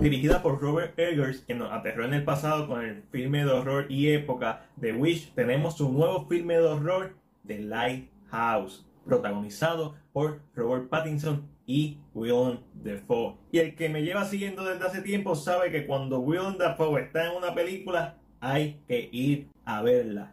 Dirigida por Robert Eggers, que nos aterró en el pasado con el filme de horror y época de Wish, tenemos su nuevo filme de horror, The Lighthouse, protagonizado por Robert Pattinson y Willem Dafoe. Y el que me lleva siguiendo desde hace tiempo sabe que cuando Willem Dafoe está en una película, hay que ir a verla.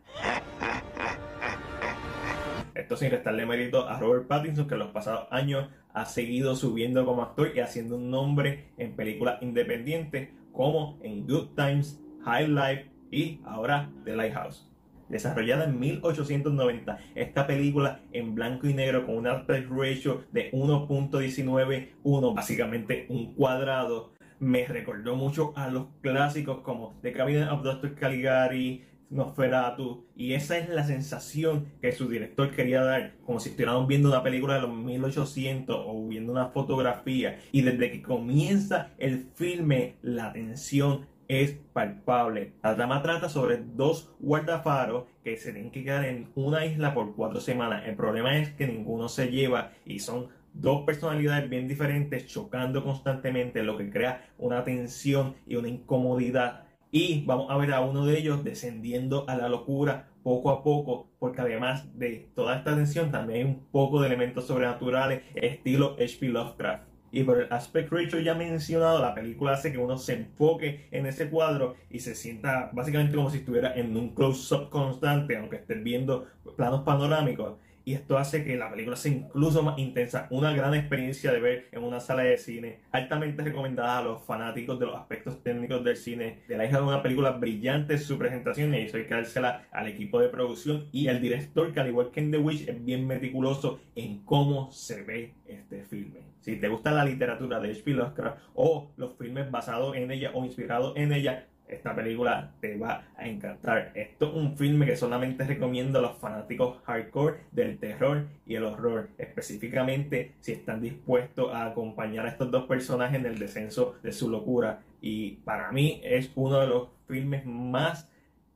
Esto sin restarle mérito a Robert Pattinson, que en los pasados años ha seguido subiendo como actor y haciendo un nombre en películas independientes como en Good Times, High Life y ahora The Lighthouse. Desarrollada en 1890, esta película en blanco y negro con un aspect ratio de 1.191, básicamente un cuadrado, me recordó mucho a los clásicos como The Cabinet of Dr. Caligari, Nosferatu, y esa es la sensación que su director quería dar, como si estuviéramos viendo una película de los 1800 o viendo una fotografía, y desde que comienza el filme, la tensión es palpable. La trama trata sobre dos guardafaros que se tienen que quedar en una isla por cuatro semanas. El problema es que ninguno se lleva y son dos personalidades bien diferentes chocando constantemente, lo que crea una tensión y una incomodidad. Y vamos a ver a uno de ellos descendiendo a la locura poco a poco, porque además de toda esta tensión también hay un poco de elementos sobrenaturales estilo H.P. Lovecraft. Y por el aspect ratio ya mencionado, la película hace que uno se enfoque en ese cuadro y se sienta básicamente como si estuviera en un close-up constante, aunque estés viendo planos panorámicos y esto hace que la película sea incluso más intensa. Una gran experiencia de ver en una sala de cine, altamente recomendada a los fanáticos de los aspectos técnicos del cine. De la hija de una película brillante su presentación y eso hay que dársela al equipo de producción y al director que al igual que en The Witch es bien meticuloso en cómo se ve este filme. Si te gusta la literatura de H.P. Lovecraft o los filmes basados en ella o inspirados en ella, esta película te va a encantar. Esto es un filme que solamente recomiendo a los fanáticos hardcore del terror y el horror, específicamente si están dispuestos a acompañar a estos dos personajes en el descenso de su locura. Y para mí es uno de los filmes más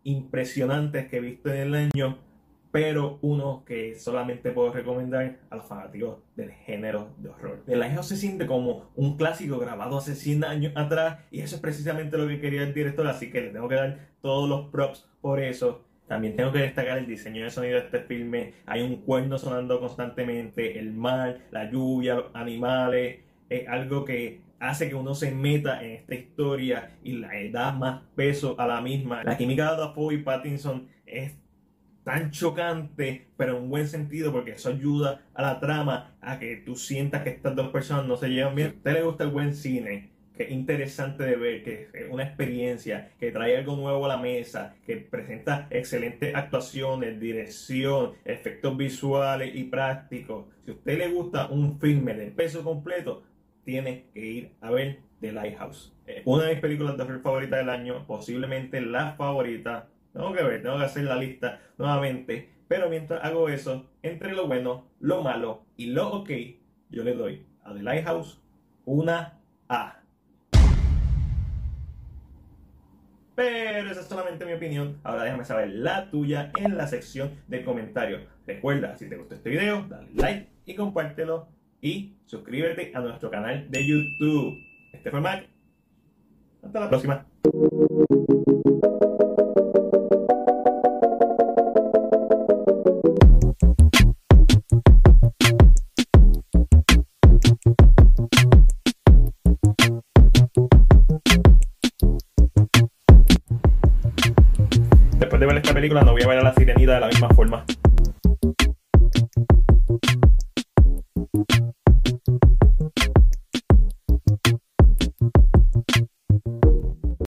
impresionantes que he visto en el año pero uno que solamente puedo recomendar a los fanáticos del género de horror. El Ángel se siente como un clásico grabado hace 100 años atrás y eso es precisamente lo que quería el director, así que le tengo que dar todos los props por eso. También tengo que destacar el diseño de sonido de este filme. Hay un cuerno sonando constantemente, el mar, la lluvia, los animales. Es algo que hace que uno se meta en esta historia y le da más peso a la misma. La química de Dafoe y Pattinson es tan chocante, pero en buen sentido, porque eso ayuda a la trama a que tú sientas que estas dos personas no se llevan bien. a usted le gusta el buen cine, que es interesante de ver, que es una experiencia, que trae algo nuevo a la mesa, que presenta excelentes actuaciones, dirección, efectos visuales y prácticos. Si a usted le gusta un filme de peso completo, tiene que ir a ver The Lighthouse. Una de mis películas de horror favoritas del año, posiblemente la favorita tengo que ver, tengo que hacer la lista nuevamente. Pero mientras hago eso, entre lo bueno, lo malo y lo ok, yo le doy a The Lighthouse una A. Pero esa es solamente mi opinión. Ahora déjame saber la tuya en la sección de comentarios. Recuerda, si te gustó este video, dale like y compártelo. Y suscríbete a nuestro canal de YouTube. Este fue Mac. Hasta la próxima. Película no voy a ver a la sirenita de la misma forma.